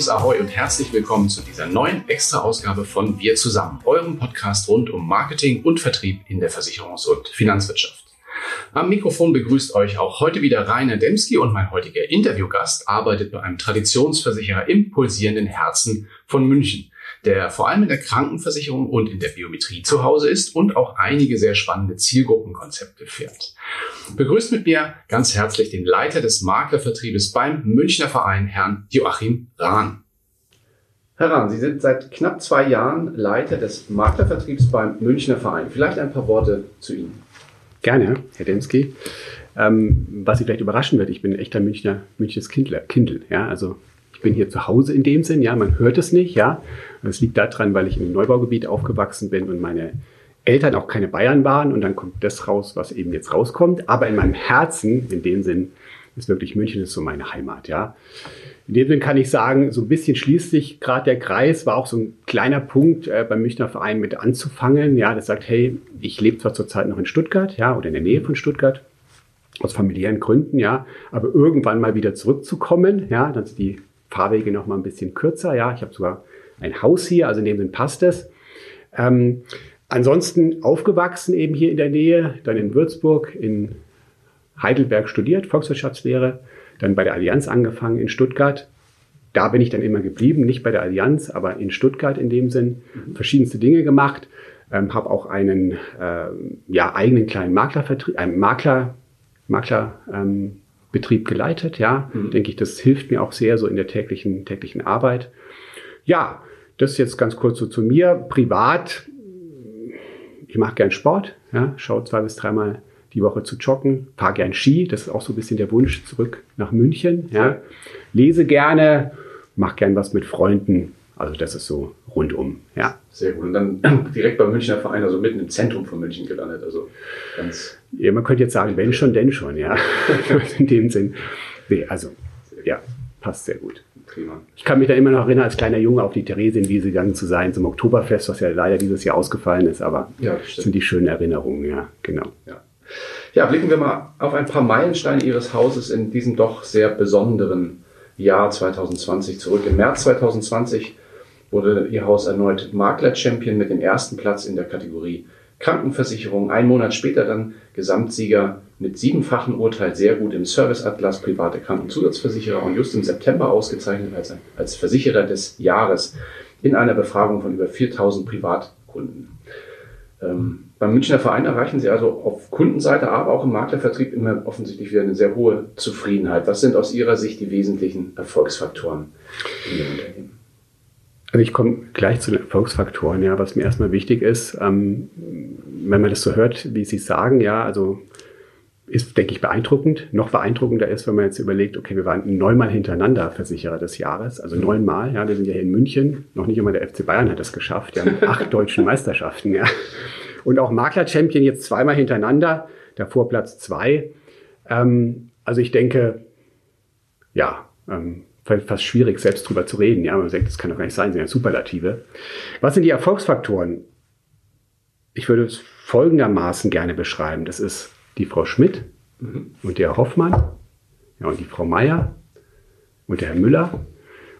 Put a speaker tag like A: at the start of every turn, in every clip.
A: Ein fröhliches Ahoi und herzlich willkommen zu dieser neuen Extra-Ausgabe von Wir zusammen, eurem Podcast rund um Marketing und Vertrieb in der Versicherungs- und Finanzwirtschaft. Am Mikrofon begrüßt euch auch heute wieder Rainer Demski und mein heutiger Interviewgast arbeitet bei einem Traditionsversicherer im pulsierenden Herzen von München der vor allem in der Krankenversicherung und in der Biometrie zu Hause ist und auch einige sehr spannende Zielgruppenkonzepte fährt. Begrüßt mit mir ganz herzlich den Leiter des Maklervertriebes beim Münchner Verein, Herrn Joachim Rahn. Herr Rahn, Sie sind seit knapp zwei Jahren Leiter des Maklervertriebs beim Münchner Verein. Vielleicht ein paar Worte zu Ihnen.
B: Gerne, Herr Demski. Ähm, was Sie vielleicht überraschen wird, ich bin ein echter Münchner, Münchnes Kindler, Kindl. Ja, also ich bin hier zu Hause in dem Sinn, ja, man hört es nicht, ja. Das liegt daran, weil ich im Neubaugebiet aufgewachsen bin und meine Eltern auch keine Bayern waren und dann kommt das raus, was eben jetzt rauskommt. Aber in meinem Herzen, in dem Sinn, ist wirklich München ist so meine Heimat, ja. In dem Sinn kann ich sagen, so ein bisschen schließt sich gerade der Kreis, war auch so ein kleiner Punkt äh, beim Münchner Verein mit anzufangen, ja, das sagt, hey, ich lebe zwar zurzeit noch in Stuttgart, ja, oder in der Nähe von Stuttgart, aus familiären Gründen, ja, aber irgendwann mal wieder zurückzukommen, ja, dann sind die Fahrwege noch mal ein bisschen kürzer, ja, ich habe sogar ein Haus hier, also in dem Sinn passt es. Ähm, ansonsten aufgewachsen eben hier in der Nähe, dann in Würzburg, in Heidelberg studiert, Volkswirtschaftslehre, dann bei der Allianz angefangen in Stuttgart. Da bin ich dann immer geblieben, nicht bei der Allianz, aber in Stuttgart in dem Sinn, verschiedenste Dinge gemacht. Ähm, habe auch einen äh, ja, eigenen kleinen Maklervertrieb, einen Makler, Makler ähm, Betrieb geleitet, ja. Mhm. Denke ich, das hilft mir auch sehr so in der täglichen, täglichen Arbeit. Ja, das ist jetzt ganz kurz so zu mir. Privat, ich mache gern Sport, ja, schaue zwei bis dreimal die Woche zu joggen, fahre gern Ski, das ist auch so ein bisschen der Wunsch zurück nach München, ja. Lese gerne, mache gern was mit Freunden, also das ist so rundum, ja.
A: Sehr gut. Und dann direkt beim Münchner Verein, also mitten im Zentrum von München gelandet. Also ganz.
B: Ja, man könnte jetzt sagen, wenn schon, denn schon, ja. In dem Sinn. Nee, also, ja, passt sehr gut. Prima. Ich kann mich da immer noch erinnern, als kleiner Junge auf die Theresienwiese gegangen zu sein zum Oktoberfest, was ja leider dieses Jahr ausgefallen ist, aber ja, das sind die schönen Erinnerungen, ja, genau.
A: Ja. ja, blicken wir mal auf ein paar Meilensteine Ihres Hauses in diesem doch sehr besonderen Jahr 2020 zurück. Im März 2020 wurde Ihr Haus erneut Makler-Champion mit dem ersten Platz in der Kategorie Krankenversicherung. Ein Monat später dann Gesamtsieger mit siebenfachen Urteil sehr gut im Service Atlas private Krankenzusatzversicherer und just im September ausgezeichnet als, als Versicherer des Jahres in einer Befragung von über 4000 Privatkunden. Ähm, beim Münchner Verein erreichen Sie also auf Kundenseite, aber auch im Maklervertrieb immer offensichtlich wieder eine sehr hohe Zufriedenheit. Was sind aus Ihrer Sicht die wesentlichen Erfolgsfaktoren in Ihrem Unternehmen?
B: Also ich komme gleich zu den Erfolgsfaktoren, ja, was mir erstmal wichtig ist, ähm, wenn man das so hört, wie Sie sagen, ja, also ist, denke ich, beeindruckend. Noch beeindruckender ist, wenn man jetzt überlegt, okay, wir waren neunmal hintereinander Versicherer des Jahres, also neunmal, ja, wir sind ja hier in München, noch nicht einmal der FC Bayern hat das geschafft, ja, mit acht deutschen Meisterschaften, ja. Und auch Makler-Champion jetzt zweimal hintereinander, davor Platz zwei. Ähm, also ich denke, ja, ähm, fast schwierig, selbst drüber zu reden. Ja, man sagt, das kann doch gar nicht sein, sind ja Superlative. Was sind die Erfolgsfaktoren? Ich würde es folgendermaßen gerne beschreiben. Das ist die Frau Schmidt mhm. und der Hoffmann ja, und die Frau Meier und der Herr Müller.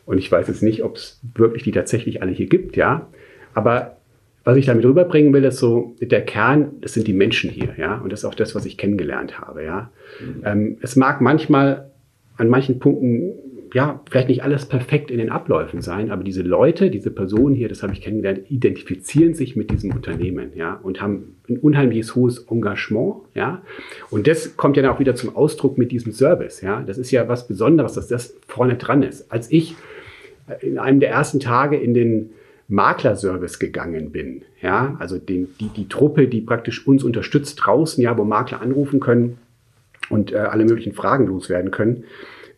B: Und ich weiß jetzt nicht, ob es wirklich die tatsächlich alle hier gibt, ja. Aber was ich damit rüberbringen will, ist so, der Kern, das sind die Menschen hier, ja. Und das ist auch das, was ich kennengelernt habe, ja. Mhm. Ähm, es mag manchmal an manchen Punkten ja, vielleicht nicht alles perfekt in den Abläufen sein, aber diese Leute, diese Personen hier, das habe ich kennengelernt, identifizieren sich mit diesem Unternehmen, ja, und haben ein unheimliches hohes Engagement, ja. Und das kommt ja dann auch wieder zum Ausdruck mit diesem Service, ja. Das ist ja was Besonderes, dass das vorne dran ist. Als ich in einem der ersten Tage in den Maklerservice gegangen bin, ja, also den, die, die Truppe, die praktisch uns unterstützt draußen, ja, wo Makler anrufen können und äh, alle möglichen Fragen loswerden können,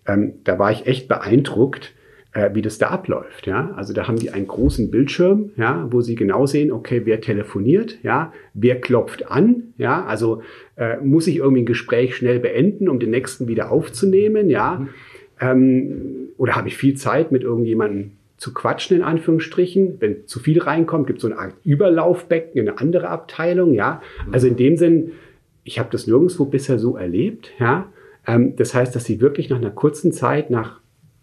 B: ähm, da war ich echt beeindruckt, äh, wie das da abläuft. Ja, also da haben die einen großen Bildschirm, ja, wo sie genau sehen, okay, wer telefoniert, ja, wer klopft an, ja, also äh, muss ich irgendwie ein Gespräch schnell beenden, um den nächsten wieder aufzunehmen, ja, mhm. ähm, oder habe ich viel Zeit mit irgendjemandem zu quatschen, in Anführungsstrichen. Wenn zu viel reinkommt, gibt es so eine Art Überlaufbecken in eine andere Abteilung, ja. Also in dem Sinn, ich habe das nirgendwo bisher so erlebt, ja. Ähm, das heißt, dass sie wirklich nach einer kurzen Zeit, nach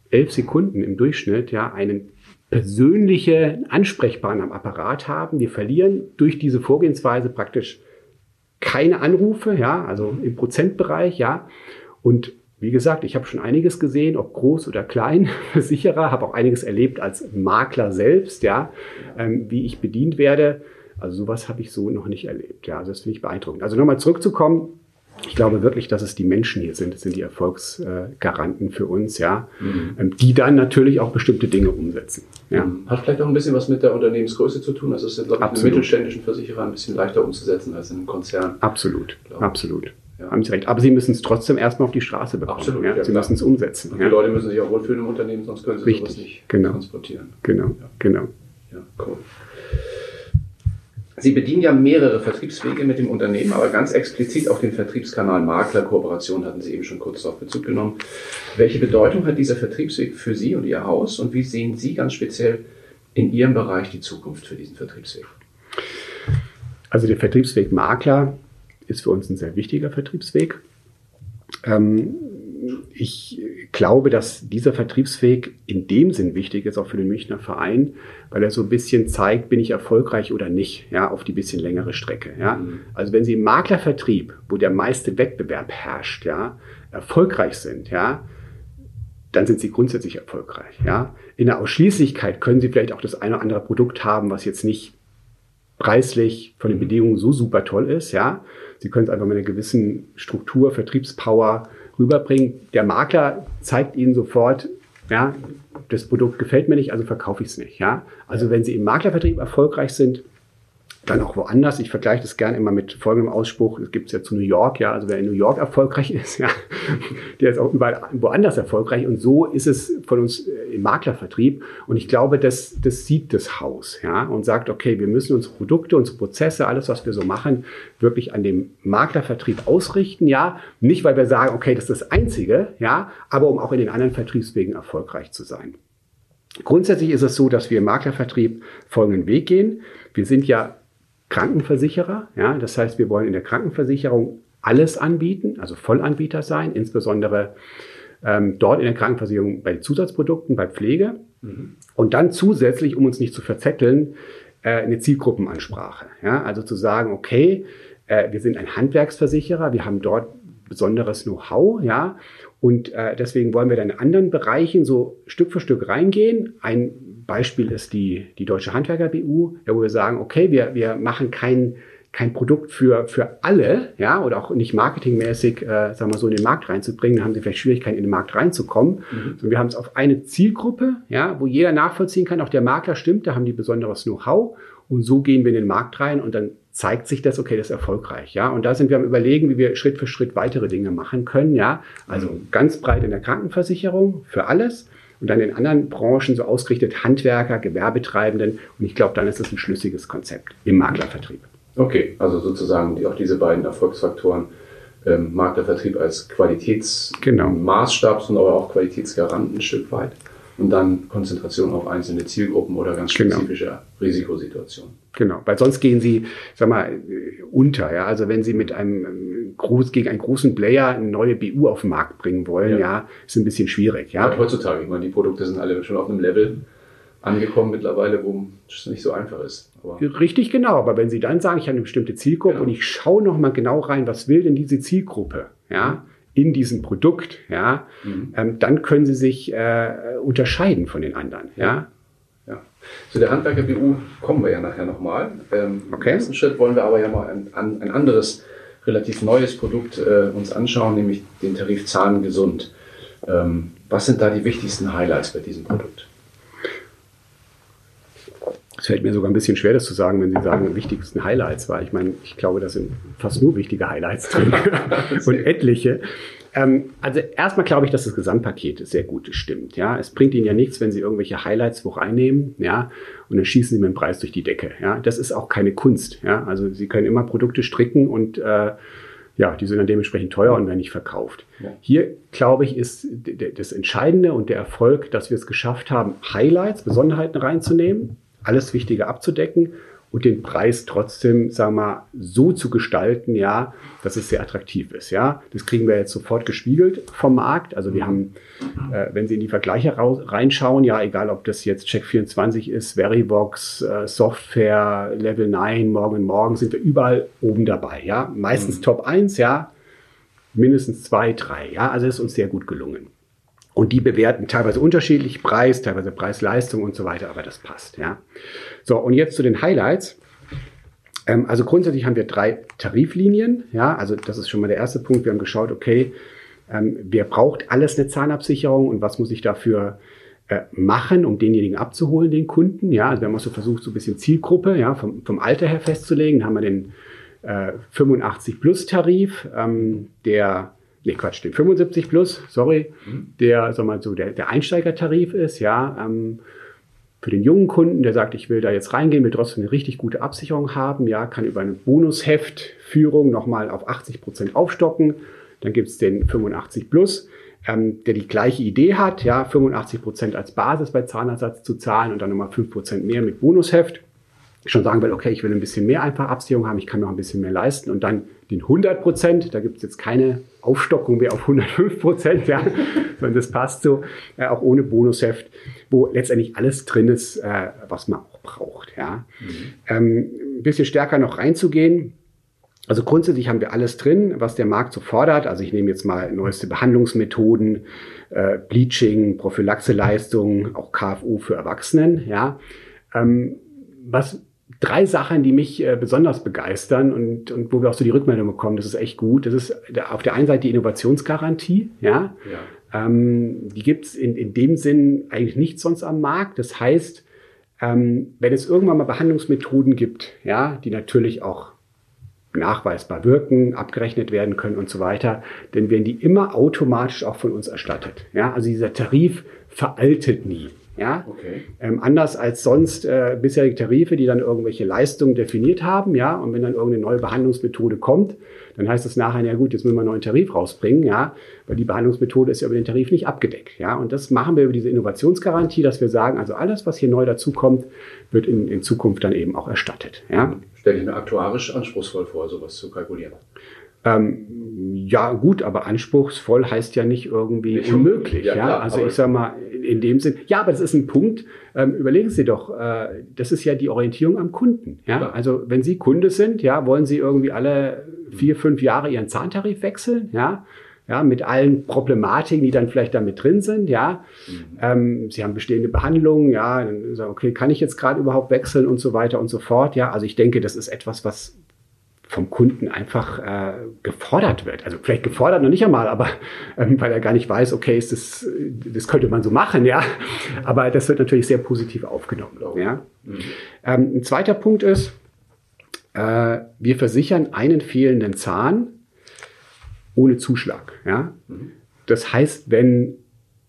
B: elf Sekunden im Durchschnitt ja einen persönlichen Ansprechpartner am Apparat haben. Wir verlieren durch diese Vorgehensweise praktisch keine Anrufe, ja, also im Prozentbereich, ja. Und wie gesagt, ich habe schon einiges gesehen, ob groß oder klein, Versicherer, habe auch einiges erlebt als Makler selbst, ja, ähm, wie ich bedient werde. Also sowas habe ich so noch nicht erlebt. Ja, also das finde ich beeindruckend. Also nochmal zurückzukommen, ich glaube wirklich, dass es die Menschen hier sind, das sind die Erfolgsgaranten für uns, ja, mhm. Ähm, die dann natürlich auch bestimmte Dinge umsetzen. Ja.
A: Mhm. Hat vielleicht auch ein bisschen was mit der Unternehmensgröße zu tun. Also es ist, glaube ich, mittelständischen Versicherer ein bisschen leichter umzusetzen als in einem Konzern.
B: Absolut, absolut. Ja. Haben Sie recht. Aber Sie müssen es trotzdem erstmal auf die Straße bekommen. Absolut. Ja? Sie müssen es umsetzen.
A: Und die Leute müssen sich auch wohlfühlen im Unternehmen, sonst können sie Richtig. sowas nicht
B: genau. transportieren. Genau, genau. Ja, cool.
A: Sie bedienen ja mehrere Vertriebswege mit dem Unternehmen, aber ganz explizit auf den Vertriebskanal Maklerkooperation hatten Sie eben schon kurz darauf Bezug genommen. Welche Bedeutung hat dieser Vertriebsweg für Sie und Ihr Haus und wie sehen Sie ganz speziell in Ihrem Bereich die Zukunft für diesen Vertriebsweg?
B: Also der Vertriebsweg Makler ist für uns ein sehr wichtiger Vertriebsweg. Ähm, ich glaube, dass dieser Vertriebsweg in dem Sinn wichtig ist, auch für den Münchner Verein, weil er so ein bisschen zeigt, bin ich erfolgreich oder nicht, ja, auf die bisschen längere Strecke, ja. Mhm. Also wenn Sie im Maklervertrieb, wo der meiste Wettbewerb herrscht, ja, erfolgreich sind, ja, dann sind Sie grundsätzlich erfolgreich, ja. In der Ausschließlichkeit können Sie vielleicht auch das eine oder andere Produkt haben, was jetzt nicht preislich von den Bedingungen so super toll ist, ja. Sie können es einfach mit einer gewissen Struktur, Vertriebspower rüberbringen. Der Makler zeigt Ihnen sofort, ja, das Produkt gefällt mir nicht, also verkaufe ich es nicht. Ja? Also wenn Sie im Maklervertrieb erfolgreich sind, dann auch woanders. Ich vergleiche das gerne immer mit folgendem Ausspruch. Es gibt es ja zu New York, ja. Also wer in New York erfolgreich ist, ja, der ist auch überall woanders erfolgreich. Und so ist es von uns äh, im Maklervertrieb. Und ich glaube, das, das sieht das Haus, ja, und sagt, okay, wir müssen unsere Produkte, unsere Prozesse, alles, was wir so machen, wirklich an dem Maklervertrieb ausrichten, ja. Nicht, weil wir sagen, okay, das ist das Einzige, ja, aber um auch in den anderen Vertriebswegen erfolgreich zu sein. Grundsätzlich ist es so, dass wir im Maklervertrieb folgenden Weg gehen. Wir sind ja Krankenversicherer. Ja, das heißt, wir wollen in der Krankenversicherung alles anbieten, also Vollanbieter sein, insbesondere ähm, dort in der Krankenversicherung bei Zusatzprodukten, bei Pflege. Mhm. Und dann zusätzlich, um uns nicht zu verzetteln, äh, eine Zielgruppenansprache. Ja, also zu sagen, okay, äh, wir sind ein Handwerksversicherer, wir haben dort besonderes Know-how, ja, und äh, deswegen wollen wir dann in anderen Bereichen so Stück für Stück reingehen. Ein Beispiel ist die, die Deutsche Handwerker-BU, ja, wo wir sagen, okay, wir, wir machen kein, kein Produkt für, für alle, ja, oder auch nicht marketingmäßig, äh, sagen wir so, in den Markt reinzubringen, dann haben sie vielleicht Schwierigkeiten, in den Markt reinzukommen. Mhm. Sondern wir haben es auf eine Zielgruppe, ja, wo jeder nachvollziehen kann, auch der Makler stimmt, da haben die besonderes Know-how und so gehen wir in den Markt rein und dann zeigt sich das, okay, das ist erfolgreich, ja. Und da sind wir am überlegen, wie wir Schritt für Schritt weitere Dinge machen können, ja. Also mhm. ganz breit in der Krankenversicherung für alles und dann in anderen Branchen so ausgerichtet Handwerker, Gewerbetreibenden. Und ich glaube, dann ist es ein schlüssiges Konzept im Maklervertrieb.
A: Okay, also sozusagen die, auch diese beiden Erfolgsfaktoren, ähm, Maklervertrieb als Qualitätsmaßstab, genau. sondern aber auch Qualitätsgaranten ein Stück weit. Und dann Konzentration auf einzelne Zielgruppen oder ganz genau. spezifische genau. Risikosituationen.
B: Genau, weil sonst gehen sie, sag mal, unter. Ja? Also wenn sie mit einem groß, gegen einen großen Player eine neue BU auf den Markt bringen wollen, ja, ja ist ein bisschen schwierig. Ja?
A: ja heutzutage, ich meine, die Produkte sind alle schon auf einem Level angekommen mittlerweile, wo es nicht so einfach ist.
B: Aber Richtig, genau. Aber wenn Sie dann sagen, ich habe eine bestimmte Zielgruppe genau. und ich schaue noch mal genau rein, was will denn diese Zielgruppe? Ja, mhm in diesem Produkt, ja, mhm. ähm, dann können sie sich äh, unterscheiden von den anderen, ja.
A: ja. Zu der Handwerker-BU kommen wir ja nachher nochmal. Ähm, okay. Im ersten Schritt wollen wir aber ja mal ein, ein anderes, relativ neues Produkt äh, uns anschauen, nämlich den Tarif Zahlen gesund. Ähm, was sind da die wichtigsten Highlights bei diesem Produkt?
B: Es fällt mir sogar ein bisschen schwer, das zu sagen, wenn Sie sagen, wichtigsten Highlights, weil ich meine, ich glaube, das sind fast nur wichtige Highlights drin und etliche. Ähm, also erstmal glaube ich, dass das Gesamtpaket sehr gut stimmt. Ja, es bringt Ihnen ja nichts, wenn Sie irgendwelche Highlights wo reinnehmen, ja, und dann schießen Sie mit dem Preis durch die Decke. Ja, das ist auch keine Kunst. Ja, also Sie können immer Produkte stricken und äh, ja, die sind dann dementsprechend teuer und werden nicht verkauft. Ja. Hier, glaube ich, ist das Entscheidende und der Erfolg, dass wir es geschafft haben, Highlights, Besonderheiten reinzunehmen, alles Wichtige abzudecken und den Preis trotzdem, sagen wir mal, so zu gestalten, ja, dass es sehr attraktiv ist, ja. Das kriegen wir jetzt sofort gespiegelt vom Markt. Also wir haben, äh, wenn Sie in die Vergleiche raus, reinschauen, ja, egal ob das jetzt Check24 ist, Verivox, äh, Software, Level 9, Morgen Morgen, sind wir überall oben dabei, ja. Meistens mhm. Top 1, ja, mindestens 2, 3, ja. Also ist uns sehr gut gelungen. Und die bewerten teilweise unterschiedlich Preis, teilweise Preis-Leistung und so weiter, aber das passt, ja. So, und jetzt zu den Highlights. Ähm, also grundsätzlich haben wir drei Tariflinien, ja, also das ist schon mal der erste Punkt. Wir haben geschaut, okay, ähm, wer braucht alles eine Zahnabsicherung und was muss ich dafür äh, machen, um denjenigen abzuholen, den Kunden, ja. Also wir haben auch so versucht, so ein bisschen Zielgruppe, ja, vom, vom Alter her festzulegen. Da haben wir den äh, 85 Plus Tarif, ähm, der nee, Quatsch, den 75 Plus, sorry, mhm. der, sag mal so, der, der Einsteigertarif ist, ja, ähm, für den jungen Kunden, der sagt, ich will da jetzt reingehen, will trotzdem eine richtig gute Absicherung haben, ja, kann über eine Bonusheftführung nochmal auf 80 Prozent aufstocken. Dann gibt's den 85 Plus, ähm, der die gleiche Idee hat, ja, 85 Prozent als Basis bei Zahnersatz zu zahlen und dann nochmal 5 Prozent mehr mit Bonusheft schon sagen will, okay, ich will ein bisschen mehr einfach Absicherung haben, ich kann noch ein bisschen mehr leisten und dann den 100 Prozent, da gibt es jetzt keine Aufstockung mehr auf 105 Prozent, ja, sondern das passt so, äh, auch ohne Bonusheft, wo letztendlich alles drin ist, äh, was man auch braucht, ja. Mhm. Ähm, ein bisschen stärker noch reinzugehen, also grundsätzlich haben wir alles drin, was der Markt so fordert. Also ich nehme jetzt mal neueste Behandlungsmethoden, äh, Bleaching, Prophylaxeleistungen, auch KFU für Erwachsenen, ja. Ähm, was drei Sachen, die mich äh, besonders begeistern und, und wo wir auch so die Rückmeldung bekommen, das ist echt gut. Das ist auf der einen Seite die Innovationsgarantie, ja. ja. Ähm, die gibt's in, in dem Sinn eigentlich nicht sonst am Markt. Das heißt, ähm, wenn es irgendwann mal Behandlungsmethoden gibt, ja, die natürlich auch nachweisbar wirken, abgerechnet werden können und so weiter, dann werden die immer automatisch auch von uns erstattet. Ja, also dieser Tarif veraltet nie. Ja? Okay. Ähm, anders als sonst äh, bisherige Tarife, die dann irgendwelche Leistungen definiert haben, ja, und wenn dann irgendeine neue Behandlungsmethode kommt, dann heißt es nachher, ja gut, jetzt müssen wir einen neuen Tarif rausbringen, ja, weil die Behandlungsmethode ist ja über den Tarif nicht abgedeckt, ja. Und das machen wir über diese Innovationsgarantie, dass wir sagen, also alles, was hier neu dazukommt, wird in, in Zukunft dann eben auch erstattet, ja.
A: Stelle ich mir aktuarisch anspruchsvoll vor, sowas zu kalkulieren.
B: Ähm, ja, gut, aber anspruchsvoll heißt ja nicht irgendwie nicht unmöglich. Ja, ja? also ich sage mal, in dem Sinn, ja, aber das ist ein Punkt. Ähm, überlegen Sie doch, äh, das ist ja die Orientierung am Kunden. Ja? ja? Also wenn Sie Kunde sind, ja, wollen Sie irgendwie alle vier, fünf Jahre Ihren Zahntarif wechseln, ja, ja, mit allen Problematiken, die dann vielleicht damit drin sind, ja. Mhm. Ähm, Sie haben bestehende Behandlungen, ja, dann sagen, okay, kann ich jetzt gerade überhaupt wechseln und so weiter und so fort, ja. Also ich denke, das ist etwas, was vom Kunden einfach äh, gefordert wird. Also vielleicht gefordert noch nicht einmal, aber ähm, weil er gar nicht weiß, okay, ist das, das könnte man so machen, ja. Aber das wird natürlich sehr positiv aufgenommen. Ja. Mhm. Ähm, ein zweiter Punkt ist, äh, wir versichern einen fehlenden Zahn ohne Zuschlag. Ja. Mhm. Das heißt, wenn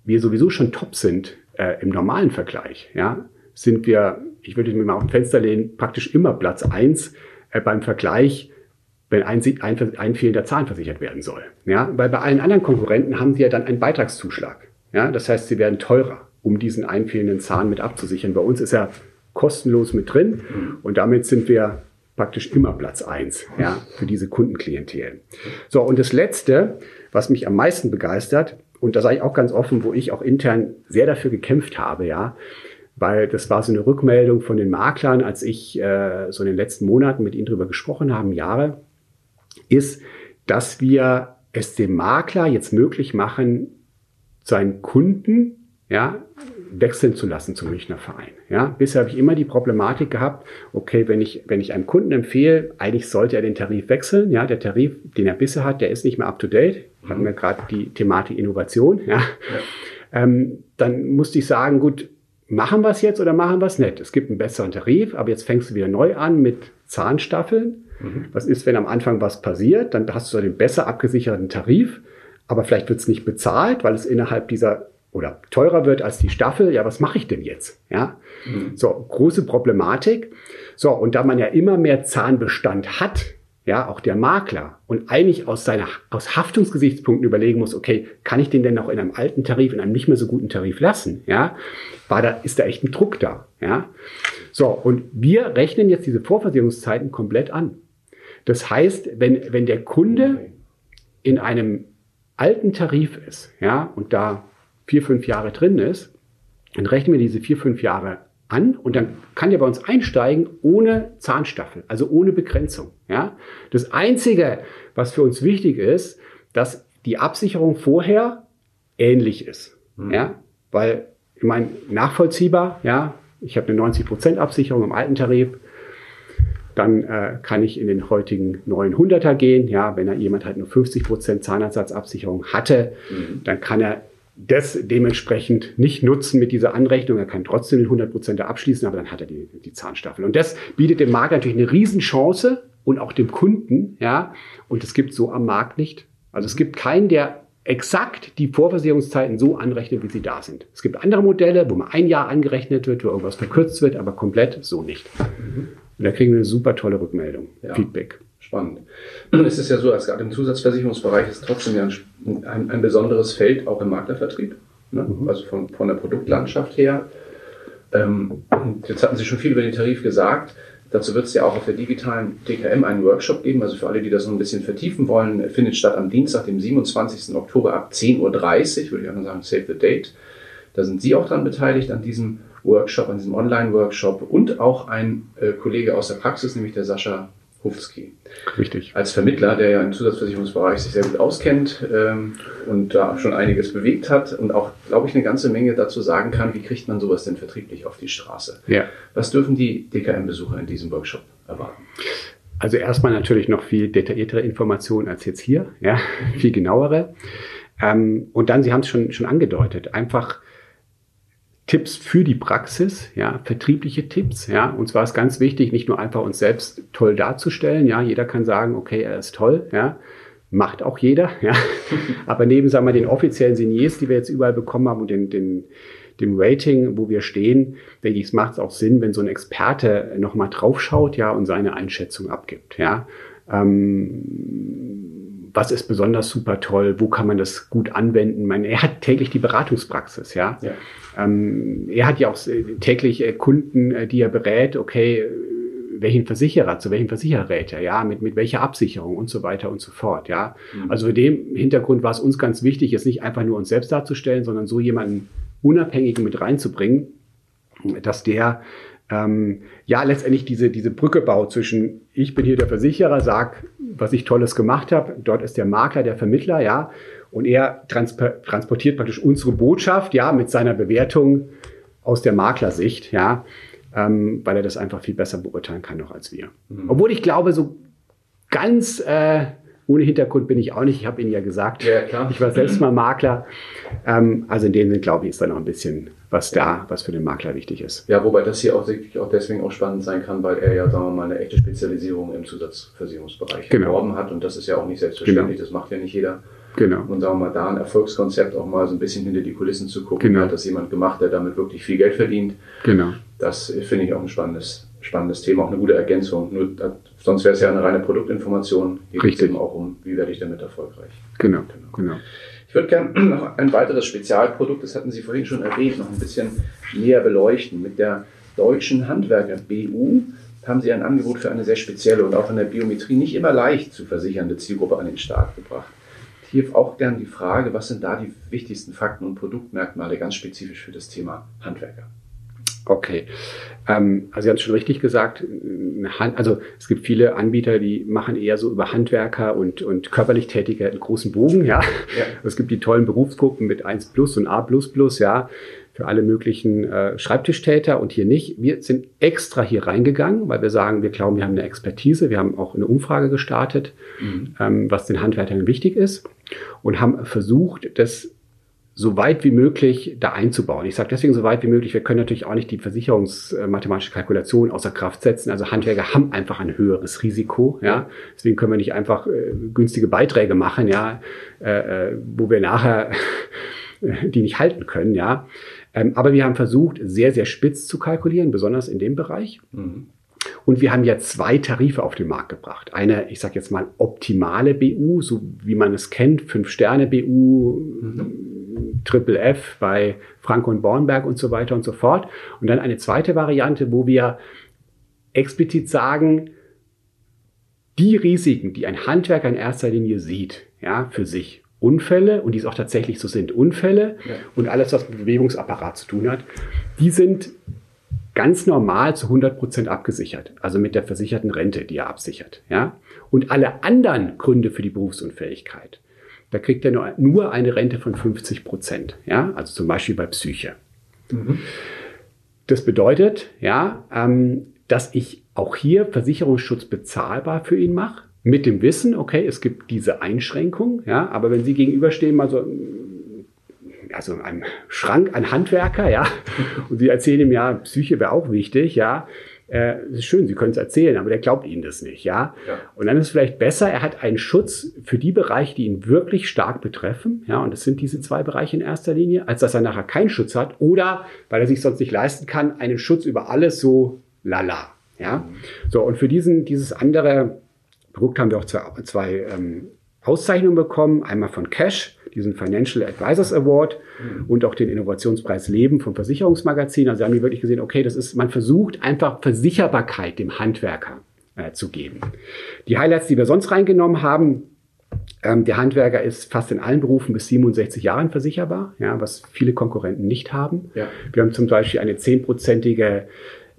B: wir sowieso schon top sind äh, im normalen Vergleich, ja, sind wir, ich würde mir mal auf dem Fenster lehnen, praktisch immer Platz eins äh, beim Vergleich, wenn ein, ein, ein fehlender Zahn versichert werden soll. Ja, weil bei allen anderen Konkurrenten haben sie ja dann einen Beitragszuschlag. Ja, das heißt, sie werden teurer, um diesen einfehlenden Zahn mit abzusichern. Bei uns ist er kostenlos mit drin und damit sind wir praktisch immer Platz eins ja, für diese Kundenklientel. So, und das Letzte, was mich am meisten begeistert, und da sage ich auch ganz offen, wo ich auch intern sehr dafür gekämpft habe, ja, weil das war so eine Rückmeldung von den Maklern, als ich äh, so in den letzten Monaten mit ihnen drüber gesprochen habe, Jahre, ist, dass wir es dem Makler jetzt möglich machen, seinen Kunden ja, wechseln zu lassen zum Münchner Verein. Ja, bisher habe ich immer die Problematik gehabt, okay, wenn ich, wenn ich einem Kunden empfehle, eigentlich sollte er den Tarif wechseln. Ja, der Tarif, den er bisher hat, der ist nicht mehr up to date. Mhm. Hatten wir gerade die Thematik Innovation. Ja. ja. Ähm, dann musste ich sagen, gut, machen wir es jetzt oder machen wir es nicht? Es gibt einen besseren Tarif, aber jetzt fängst du wieder neu an mit Zahnstaffeln. Mhm. Was ist, wenn am Anfang was passiert? Dann hast du den besser abgesicherten Tarif, aber vielleicht wird es nicht bezahlt, weil es innerhalb dieser oder teurer wird als die Staffel. Ja, was mache ich denn jetzt? Ja, mhm. so große Problematik. So und da man ja immer mehr Zahnbestand hat, ja, auch der Makler und eigentlich aus seiner, aus Haftungsgesichtspunkten überlegen muss, okay, kann ich den denn noch in einem alten Tarif, in einem nicht mehr so guten Tarif lassen, ja, war da, ist da echt ein Druck da, ja. So, und wir rechnen jetzt diese Vorversicherungszeiten komplett an. Das heißt, wenn, wenn der Kunde in einem alten Tarif ist, ja, und da vier, fünf Jahre drin ist, dann rechnen wir diese vier, fünf Jahre an und dann kann der bei uns einsteigen ohne Zahnstaffel, also ohne Begrenzung. Ja? Das Einzige, was für uns wichtig ist, dass die Absicherung vorher ähnlich ist. Mhm. Ja? Weil, ich meine, nachvollziehbar, ja, ich habe eine 90% Absicherung im alten Tarif, dann äh, kann ich in den heutigen 900er gehen. Ja, wenn er jemand halt nur 50% Zahnersatzabsicherung hatte, mhm. dann kann er das dementsprechend nicht nutzen mit dieser Anrechnung. Er kann trotzdem den 100% abschließen, aber dann hat er die, die Zahnstaffel. Und das bietet dem Markt natürlich eine Riesenchance und auch dem Kunden, ja. Und es gibt so am Markt nicht. Also es gibt keinen, der exakt die Vorversicherungszeiten so anrechnet, wie sie da sind. Es gibt andere Modelle, wo mal ein Jahr angerechnet wird, wo irgendwas verkürzt wird, aber komplett so nicht. Mhm. Und da kriegen wir eine super tolle Rückmeldung, ja. Feedback.
A: Spannend. Es ist ja so, als gerade im Zusatzversicherungsbereich ist trotzdem ja ein, ein, ein besonderes Feld auch im Maklervertrieb. Ne? Mhm. Also von, von der Produktlandschaft her. Ähm, jetzt hatten Sie schon viel über den Tarif gesagt. Dazu wird es ja auch auf der digitalen DKM einen Workshop geben. Also für alle, die das noch ein bisschen vertiefen wollen, findet statt am Dienstag, dem 27. Oktober ab 10.30 Uhr, würde ich einfach sagen, save the date. Da sind Sie auch daran beteiligt an diesem Workshop, an diesem Online-Workshop und auch ein äh, Kollege aus der Praxis, nämlich der Sascha Hufski.
B: Richtig.
A: Als Vermittler, der ja im Zusatzversicherungsbereich sich sehr gut auskennt ähm, und da schon einiges bewegt hat und auch, glaube ich, eine ganze Menge dazu sagen kann, wie kriegt man sowas denn vertrieblich auf die Straße. Ja. Was dürfen die DKM-Besucher in diesem Workshop erwarten?
B: Also erstmal natürlich noch viel detailliertere Informationen als jetzt hier, ja, viel genauere. Ähm, und dann, Sie haben es schon, schon angedeutet, einfach Tipps für die Praxis, ja, vertriebliche Tipps, ja. Und zwar ist ganz wichtig, nicht nur einfach uns selbst toll darzustellen, ja. Jeder kann sagen, okay, er ist toll, ja. Macht auch jeder, ja. Aber neben, sagen wir, den offiziellen Signiers, die wir jetzt überall bekommen haben und den, den, dem Rating, wo wir stehen, denke ich, es macht auch Sinn, wenn so ein Experte nochmal draufschaut, ja, und seine Einschätzung abgibt, ja. Ähm, was ist besonders super toll, wo kann man das gut anwenden. Meine, er hat täglich die Beratungspraxis, ja. ja. Ähm, er hat ja auch täglich äh, Kunden, äh, die er berät, okay, welchen Versicherer, zu welchem Versicherer rät er, ja, mit, mit welcher Absicherung und so weiter und so fort, ja. Mhm. Also für dem Hintergrund war es uns ganz wichtig, jetzt nicht einfach nur uns selbst darzustellen, sondern so jemanden Unabhängigen mit reinzubringen, dass der ähm, ja letztendlich diese, diese Brücke baut zwischen ich bin hier der Versicherer, sag, was ich Tolles gemacht habe, dort ist der Makler, der Vermittler, ja, und er transportiert praktisch unsere Botschaft, ja, mit seiner Bewertung aus der Maklersicht, ja, ähm, weil er das einfach viel besser beurteilen kann noch als wir. Mhm. Obwohl ich glaube, so ganz äh, ohne Hintergrund bin ich auch nicht. Ich habe Ihnen ja gesagt, ja, ich war selbst mal Makler. Ähm, also in dem Sinne, glaube ich, ist da noch ein bisschen was da, was für den Makler wichtig ist.
A: Ja, wobei das hier auch, auch deswegen auch spannend sein kann, weil er ja, sagen wir mal, eine echte Spezialisierung im Zusatzversicherungsbereich genau. erworben hat. Und das ist ja auch nicht selbstverständlich, genau. das macht ja nicht jeder. Genau. Und sagen wir mal, da ein Erfolgskonzept auch mal so ein bisschen hinter die Kulissen zu gucken, genau. hat das jemand gemacht, der damit wirklich viel Geld verdient. Genau. Das finde ich auch ein spannendes, spannendes Thema, auch eine gute Ergänzung. Nur, sonst wäre es ja eine reine Produktinformation. Hier geht es eben auch um, wie werde ich damit erfolgreich.
B: Genau, genau. genau.
A: Ich würde gerne noch ein weiteres Spezialprodukt, das hatten Sie vorhin schon erwähnt, noch ein bisschen näher beleuchten. Mit der deutschen Handwerker BU haben Sie ein Angebot für eine sehr spezielle und auch in der Biometrie nicht immer leicht zu versichernde Zielgruppe an den Start gebracht. Hier auch gern die Frage, was sind da die wichtigsten Fakten und Produktmerkmale ganz spezifisch für das Thema Handwerker?
B: Okay. Ähm, also Sie haben es schon richtig gesagt. Also es gibt viele Anbieter, die machen eher so über Handwerker und, und körperlich Tätige einen großen Bogen. Ja? ja. Es gibt die tollen Berufsgruppen mit 1 Plus und A Plus Plus, ja, für alle möglichen äh, Schreibtischtäter und hier nicht. Wir sind extra hier reingegangen, weil wir sagen, wir glauben, wir haben eine Expertise. Wir haben auch eine Umfrage gestartet, mhm. ähm, was den Handwerkern wichtig ist und haben versucht, das so weit wie möglich da einzubauen. Ich sage deswegen so weit wie möglich, wir können natürlich auch nicht die versicherungsmathematische Kalkulation außer Kraft setzen. Also Handwerker haben einfach ein höheres Risiko. Ja, deswegen können wir nicht einfach äh, günstige Beiträge machen, ja, äh, äh wo wir nachher die nicht halten können. Ja, ähm, aber wir haben versucht, sehr sehr spitz zu kalkulieren, besonders in dem Bereich. Mhm. Und wir haben ja zwei Tarife auf den Markt gebracht. Eine, ich sage jetzt mal, optimale BU, so wie man es kennt, Fünf-Sterne-BU, mhm. Triple F bei Franco und Bornberg und so weiter und so fort. Und dann eine zweite Variante, wo wir explizit sagen, die Risiken, die ein Handwerker in erster Linie sieht, ja, für sich, Unfälle, und die es auch tatsächlich so sind, Unfälle ja. und alles, was mit Bewegungsapparat zu tun hat, die sind ganz normal zu 100 Prozent abgesichert, also mit der versicherten Rente, die er absichert. Ja? Und alle anderen Gründe für die Berufsunfähigkeit, da kriegt er nur, nur eine Rente von 50 Prozent, ja? also zum Beispiel bei Psyche. Mhm. Das bedeutet, ja, ähm, dass ich auch hier Versicherungsschutz bezahlbar für ihn mache, mit dem Wissen, okay, es gibt diese Einschränkung, ja, aber wenn Sie gegenüberstehen, mal so also einem Schrank, ein Handwerker, ja, und Sie erzählen ihm, ja, Psyche wäre auch wichtig, ja, äh, ist schön, Sie können es erzählen, aber der glaubt Ihnen das nicht, ja? ja? Und dann ist es vielleicht besser, er hat einen Schutz für die Bereiche, die ihn wirklich stark betreffen, ja, und das sind diese zwei Bereiche in erster Linie, als dass er nachher keinen Schutz hat oder, weil er sich sonst nicht leisten kann, einen Schutz über alles so lala, ja? Mhm. So, und für diesen, dieses andere Produkt haben wir auch zwei, zwei ähm, Auszeichnungen bekommen, einmal von Cash, diesen Financial Advisors Award und auch den Innovationspreis Leben vom Versicherungsmagazin. Also haben wir wirklich gesehen, okay, das ist, man versucht einfach Versicherbarkeit dem Handwerker äh, zu geben. Die Highlights, die wir sonst reingenommen haben, ähm, der Handwerker ist fast in allen Berufen bis 67 Jahren versicherbar, ja, was viele Konkurrenten nicht haben. Ja. Wir haben zum Beispiel eine zehnprozentige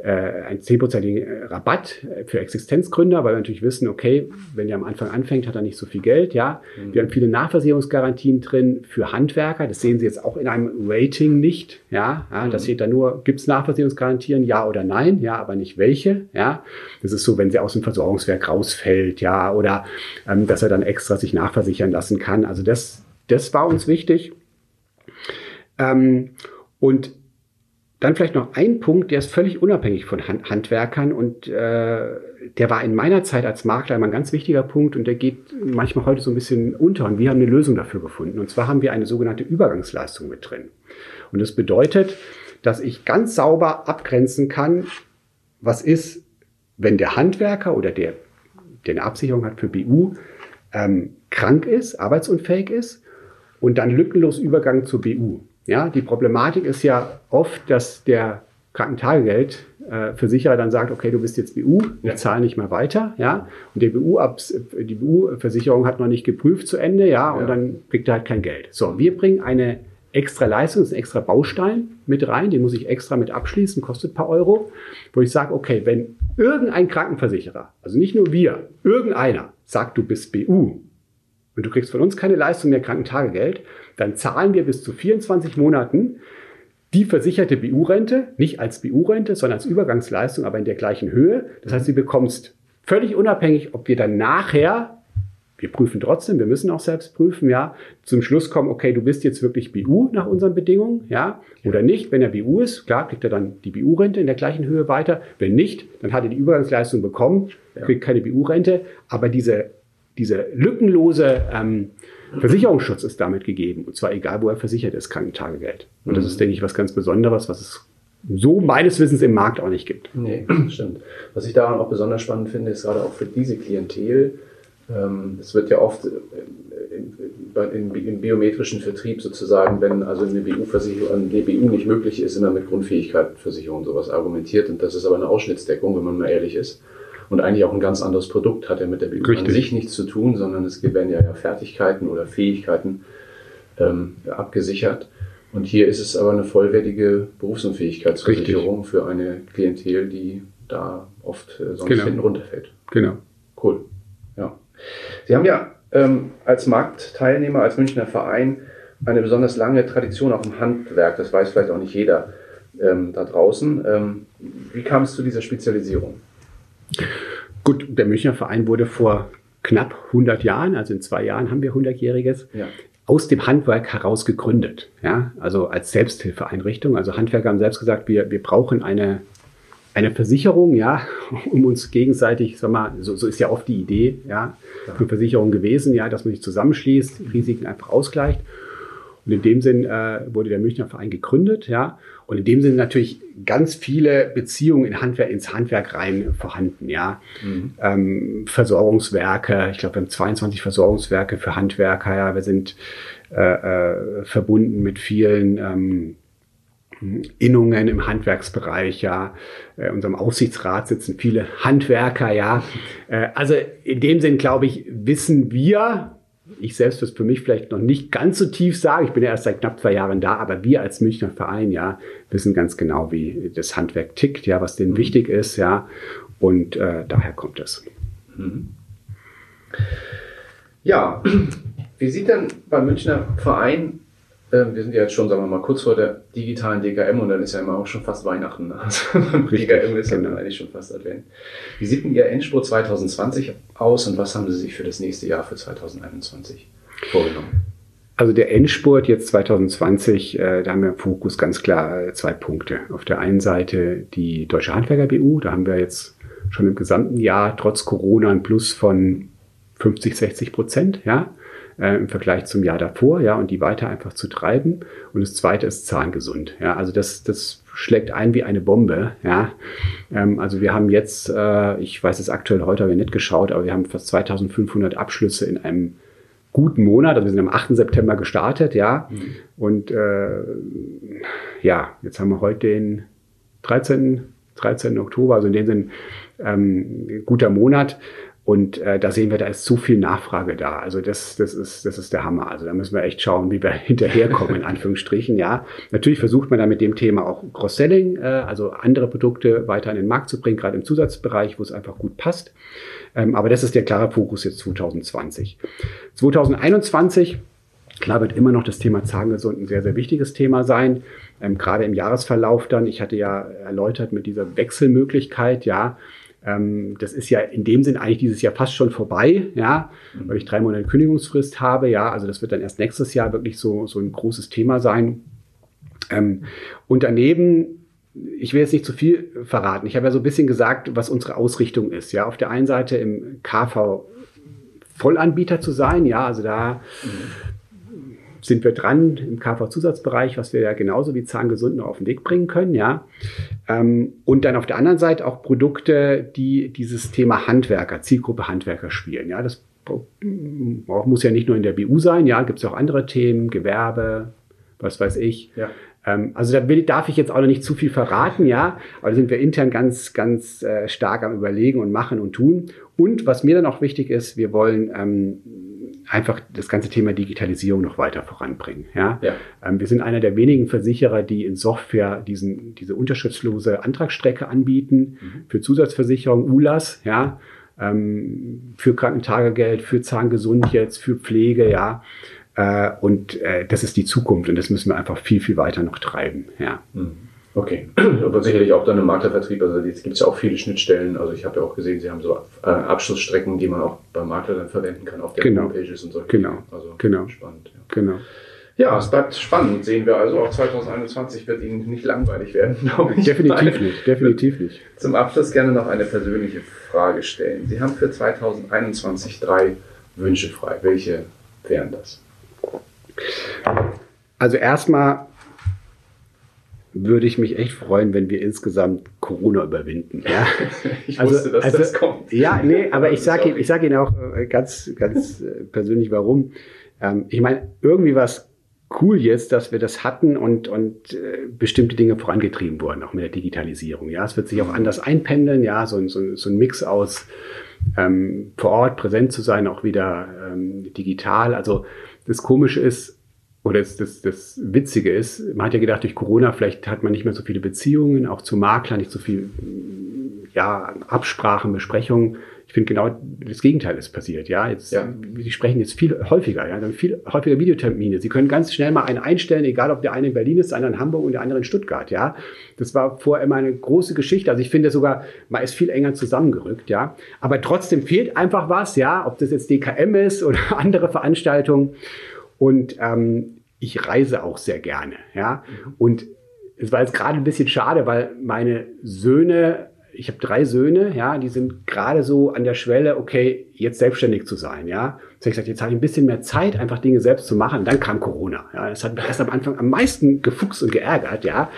B: einen zehnprozentigen äh, Rabatt für Existenzgründer, weil wir natürlich wissen, okay, wenn der am Anfang anfängt, hat er nicht so viel Geld. Ja, mhm. wir haben viele Nachversicherungsgarantien drin für Handwerker. Das sehen Sie jetzt auch in einem Rating nicht. Ja, ja mhm. das steht da nur, gibt es Nachversicherungsgarantien, ja oder nein, ja, aber nicht welche. Ja, das ist so, wenn sie aus dem Versorgungswerk rausfällt, ja, oder ähm, dass er dann extra sich nachversichern lassen kann. Also das, das war uns wichtig. Ähm, und dann vielleicht noch ein Punkt, der ist völlig unabhängig von Handwerkern und äh, der war in meiner Zeit als Makler immer ein ganz wichtiger Punkt und der geht manchmal heute so ein bisschen unter und wir haben eine Lösung dafür gefunden. Und zwar haben wir eine sogenannte Übergangsleistung mit drin. Und das bedeutet, dass ich ganz sauber abgrenzen kann, was ist, wenn der Handwerker oder der, der eine Absicherung hat für BU, ähm, krank ist, arbeitsunfähig ist und dann lückenlos Übergang zur BU. Ja, die Problematik ist ja oft, dass der Krankentagegeldversicherer äh, dann sagt, okay, du bist jetzt BU, ich ja. zahle nicht mehr weiter, ja, und der BU die BU-Versicherung hat noch nicht geprüft zu Ende, ja, und ja. dann kriegt er halt kein Geld. So, wir bringen eine extra Leistung, das ist ein extra Baustein mit rein, den muss ich extra mit abschließen, kostet ein paar Euro, wo ich sage, okay, wenn irgendein Krankenversicherer, also nicht nur wir, irgendeiner sagt, du bist BU und du kriegst von uns keine Leistung mehr Krankentagegeld, dann zahlen wir bis zu 24 Monaten die versicherte BU-Rente, nicht als BU-Rente, sondern als Übergangsleistung, aber in der gleichen Höhe. Das heißt, du bekommst völlig unabhängig, ob wir dann nachher, wir prüfen trotzdem, wir müssen auch selbst prüfen, ja, zum Schluss kommen, okay, du bist jetzt wirklich BU nach unseren Bedingungen, ja, oder nicht. Wenn er BU ist, klar, kriegt er dann die BU-Rente in der gleichen Höhe weiter. Wenn nicht, dann hat er die Übergangsleistung bekommen, kriegt keine BU-Rente, aber diese, diese lückenlose ähm, Versicherungsschutz ist damit gegeben. Und zwar egal, wo er versichert ist, Krankentagegeld. Und das ist, denke ich, was ganz Besonderes, was es so meines Wissens im Markt auch nicht gibt.
A: Nee, stimmt. Was ich daran auch besonders spannend finde, ist gerade auch für diese Klientel, ähm, es wird ja oft im biometrischen Vertrieb sozusagen, wenn also eine BU-Versicherung, eine BU nicht möglich ist, immer mit Grundfähigkeitsversicherung sowas argumentiert. Und das ist aber eine Ausschnittsdeckung, wenn man mal ehrlich ist und eigentlich auch ein ganz anderes Produkt hat ja mit der BU Richtig. an sich nichts zu tun, sondern es werden ja Fertigkeiten oder Fähigkeiten ähm, abgesichert. Und hier ist es aber eine vollwertige Berufsunfähigkeitsversicherung Richtig. für eine Klientel, die da oft äh, sonst genau. hinten runterfällt.
B: Genau.
A: Cool. Ja. Sie haben ja ähm, als Marktteilnehmer, als Münchner Verein eine besonders lange Tradition auch im Handwerk. Das weiß vielleicht auch nicht jeder ähm, da draußen. Ähm, wie kam es zu dieser Spezialisierung?
B: Gut, der Münchner Verein wurde vor knapp 100 Jahren, also in zwei Jahren haben wir 100-jähriges, ja. aus dem Handwerk heraus gegründet. Ja, also als Selbsthilfeeinrichtung. Also Handwerker haben selbst gesagt, wir, wir brauchen eine, eine Versicherung, ja, um uns gegenseitig, sag mal, so, so ist ja oft die Idee, ja, für Versicherungen gewesen, ja, dass man sich zusammenschließt, Risiken einfach ausgleicht. Und in dem Sinn äh, wurde der Münchner Verein gegründet, ja. Und in dem Sinn natürlich ganz viele Beziehungen in Handwerk, ins Handwerk rein vorhanden, ja. Mhm. Ähm, Versorgungswerke, ich glaube, wir haben 22 Versorgungswerke für Handwerker, ja. Wir sind äh, äh, verbunden mit vielen ähm, Innungen im Handwerksbereich, ja. Äh, in unserem Aufsichtsrat sitzen viele Handwerker, ja. Äh, also in dem Sinn, glaube ich, wissen wir, ich selbst das für mich vielleicht noch nicht ganz so tief sagen, ich bin ja erst seit knapp zwei Jahren da, aber wir als Münchner Verein, ja, wissen ganz genau, wie das Handwerk tickt, ja, was denen mhm. wichtig ist, ja. Und äh, daher kommt es. Mhm.
A: Ja, wie sieht denn beim Münchner Verein ähm, wir sind ja jetzt schon, sagen wir mal, kurz vor der digitalen DKM und dann ist ja immer auch schon fast Weihnachten. Ne? Also beim DKM ist genau. ja eigentlich schon fast Advent. Wie sieht denn Ihr Endspurt 2020 aus und was haben Sie sich für das nächste Jahr für 2021 vorgenommen?
B: Also der Endspurt jetzt 2020, äh, da haben wir im Fokus ganz klar äh, zwei Punkte. Auf der einen Seite die Deutsche Handwerker BU, da haben wir jetzt schon im gesamten Jahr trotz Corona ein Plus von 50, 60 Prozent, ja äh, im Vergleich zum Jahr davor, ja, und die weiter einfach zu treiben. Und das zweite ist zahngesund, ja, also das, das schlägt ein wie eine Bombe, ja. Ähm, also wir haben jetzt, äh, ich weiß es aktuell heute, habe ich nicht geschaut, aber wir haben fast 2500 Abschlüsse in einem guten Monat, also wir sind am 8. September gestartet, ja, mhm. und äh, ja, jetzt haben wir heute den 13. 13. Oktober, also in dem Sinn ähm, guter Monat. Und äh, da sehen wir, da ist so viel Nachfrage da. Also das, das, ist, das ist der Hammer. Also da müssen wir echt schauen, wie wir hinterherkommen, in Anführungsstrichen. Ja, natürlich versucht man da mit dem Thema auch Cross-Selling, äh, also andere Produkte weiter in den Markt zu bringen, gerade im Zusatzbereich, wo es einfach gut passt. Ähm, aber das ist der klare Fokus jetzt 2020. 2021 Klar wird immer noch das Thema Zahngesund ein sehr, sehr wichtiges Thema sein. Ähm, gerade im Jahresverlauf dann, ich hatte ja erläutert mit dieser Wechselmöglichkeit, ja, ähm, das ist ja in dem Sinn eigentlich dieses Jahr fast schon vorbei, ja, mhm. weil ich drei Monate Kündigungsfrist habe, ja, also das wird dann erst nächstes Jahr wirklich so, so ein großes Thema sein. Ähm, und daneben, ich will jetzt nicht zu viel verraten, ich habe ja so ein bisschen gesagt, was unsere Ausrichtung ist, ja, auf der einen Seite im KV Vollanbieter zu sein, ja, also da mhm sind wir dran im KV-Zusatzbereich, was wir ja genauso wie Zahngesund noch auf den Weg bringen können, ja. Ähm, und dann auf der anderen Seite auch Produkte, die dieses Thema Handwerker, Zielgruppe Handwerker spielen, ja. Das muss ja nicht nur in der BU sein, ja, gibt es auch andere Themen, Gewerbe, was weiß ich. Ja. Ähm, also da will, darf ich jetzt auch noch nicht zu viel verraten, ja, aber da sind wir intern ganz, ganz äh, stark am Überlegen und machen und tun. Und was mir dann auch wichtig ist, wir wollen ähm, einfach das ganze Thema Digitalisierung noch weiter voranbringen. Ja? ja. Ähm, wir sind einer der wenigen Versicherer, die in Software diesen, diese unterschriftslose Antragsstrecke anbieten mhm. für Zusatzversicherung, ULAS, ja, ähm, für Krankentagegeld, für Zahngesund jetzt, für Pflege, ja. Äh, und äh, das ist die Zukunft und das müssen wir einfach viel, viel weiter noch treiben. Ja.
A: Mhm. Okay, aber sicherlich auch dann im Maklervertrieb, also jetzt gibt es ja auch viele Schnittstellen, also ich habe ja auch gesehen, Sie haben so äh, Abschlussstrecken, die man auch beim Makler dann verwenden kann auf der
B: genau. Homepages und so.
A: Genau,
B: also genau.
A: spannend. Ja.
B: Genau.
A: Ja, es bleibt spannend, sehen wir also. Auch 2021 wird Ihnen nicht langweilig werden,
B: glaube ich. Definitiv nicht, definitiv nicht.
A: Zum Abschluss gerne noch eine persönliche Frage stellen. Sie haben für 2021 drei Wünsche frei. Welche wären das?
B: Also erstmal würde ich mich echt freuen, wenn wir insgesamt Corona überwinden. Ja?
A: ich also, wusste, dass also, das kommt.
B: Ja, nee, aber ich sage Ihnen, ich sag Ihnen auch äh, ganz, ganz äh, persönlich, warum. Ähm, ich meine, irgendwie war es cool jetzt, dass wir das hatten und, und äh, bestimmte Dinge vorangetrieben wurden, auch mit der Digitalisierung. Ja, es wird sich auch anders einpendeln, ja, so, so, so ein Mix aus ähm, vor Ort präsent zu sein, auch wieder ähm, digital. Also das Komische ist, oder das, das, das Witzige ist, man hat ja gedacht, durch Corona vielleicht hat man nicht mehr so viele Beziehungen, auch zu Maklern, nicht so viel ja, Absprachen, Besprechungen. Ich finde genau das Gegenteil ist passiert. Ja, jetzt, ja. Sie sprechen jetzt viel häufiger, ja, dann viel häufiger Videotermine. Sie können ganz schnell mal einen einstellen, egal ob der eine in Berlin ist, der andere in Hamburg und der andere in Stuttgart. Ja, das war vorher immer eine große Geschichte. Also ich finde sogar, man ist viel enger zusammengerückt. Ja, aber trotzdem fehlt einfach was. Ja, ob das jetzt DKM ist oder andere Veranstaltungen. Und ähm, ich reise auch sehr gerne. Ja? Und es war jetzt gerade ein bisschen schade, weil meine Söhne ich habe drei Söhne, ja, die sind gerade so an der Schwelle, okay, jetzt selbstständig zu sein, ja. So ich gesagt, jetzt habe ich ein bisschen mehr Zeit, einfach Dinge selbst zu machen. Dann kam Corona, ja. Das hat mich erst am Anfang am meisten gefuchst und geärgert, ja.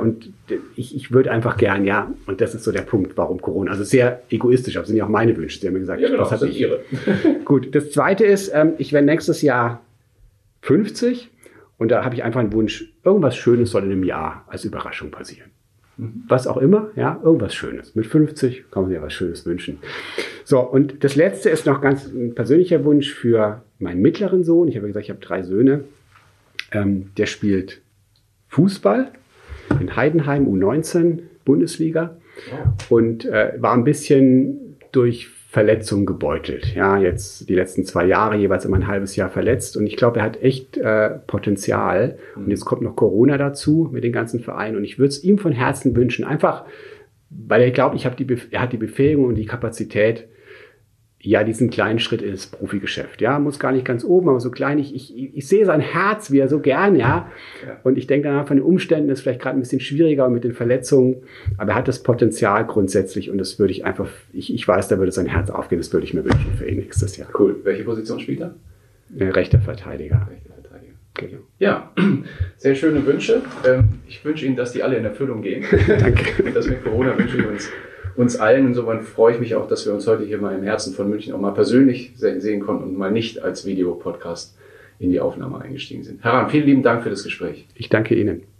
B: Und ich, ich würde einfach gern, ja. Und das ist so der Punkt, warum Corona. Also sehr egoistisch, aber sind ja auch meine Wünsche. Sie haben mir gesagt, ja, genau, das hat ihre. Gut, das zweite ist, ähm, ich werde nächstes Jahr 50 und da habe ich einfach einen Wunsch, irgendwas Schönes soll in einem Jahr als Überraschung passieren. Mhm. Was auch immer, ja, irgendwas Schönes. Mit 50 kann man sich ja was Schönes wünschen. So, und das letzte ist noch ganz ein persönlicher Wunsch für meinen mittleren Sohn. Ich habe gesagt, ich habe drei Söhne. Ähm, der spielt Fußball in Heidenheim U19 Bundesliga und äh, war ein bisschen durch Verletzungen gebeutelt. Ja, jetzt die letzten zwei Jahre jeweils immer ein halbes Jahr verletzt und ich glaube, er hat echt äh, Potenzial. Und jetzt kommt noch Corona dazu mit den ganzen Vereinen und ich würde es ihm von Herzen wünschen, einfach, weil er glaubt, ich habe die, er hat die Befähigung und die Kapazität, ja, diesen kleinen Schritt ins Profigeschäft. Ja, muss gar nicht ganz oben, aber so klein. Ich, ich, ich sehe sein Herz, wie er so gern, ja. ja. Und ich denke danach von den Umständen ist vielleicht gerade ein bisschen schwieriger mit den Verletzungen, aber er hat das Potenzial grundsätzlich und das würde ich einfach, ich, ich weiß, da würde sein Herz aufgehen, das würde ich mir wünschen für ihn nächstes Jahr.
A: Cool. Welche Position spielt er?
B: Äh, rechter Verteidiger. Rechter
A: Verteidiger. Genau. Ja, sehr schöne Wünsche. Ähm, ich wünsche Ihnen, dass die alle in Erfüllung gehen. Danke. Und das mit Corona wünsche ich uns uns allen. Insofern freue ich mich auch, dass wir uns heute hier mal im Herzen von München auch mal persönlich sehen konnten und mal nicht als Videopodcast in die Aufnahme eingestiegen sind. Herr Rahn, vielen lieben Dank für das Gespräch.
B: Ich danke Ihnen.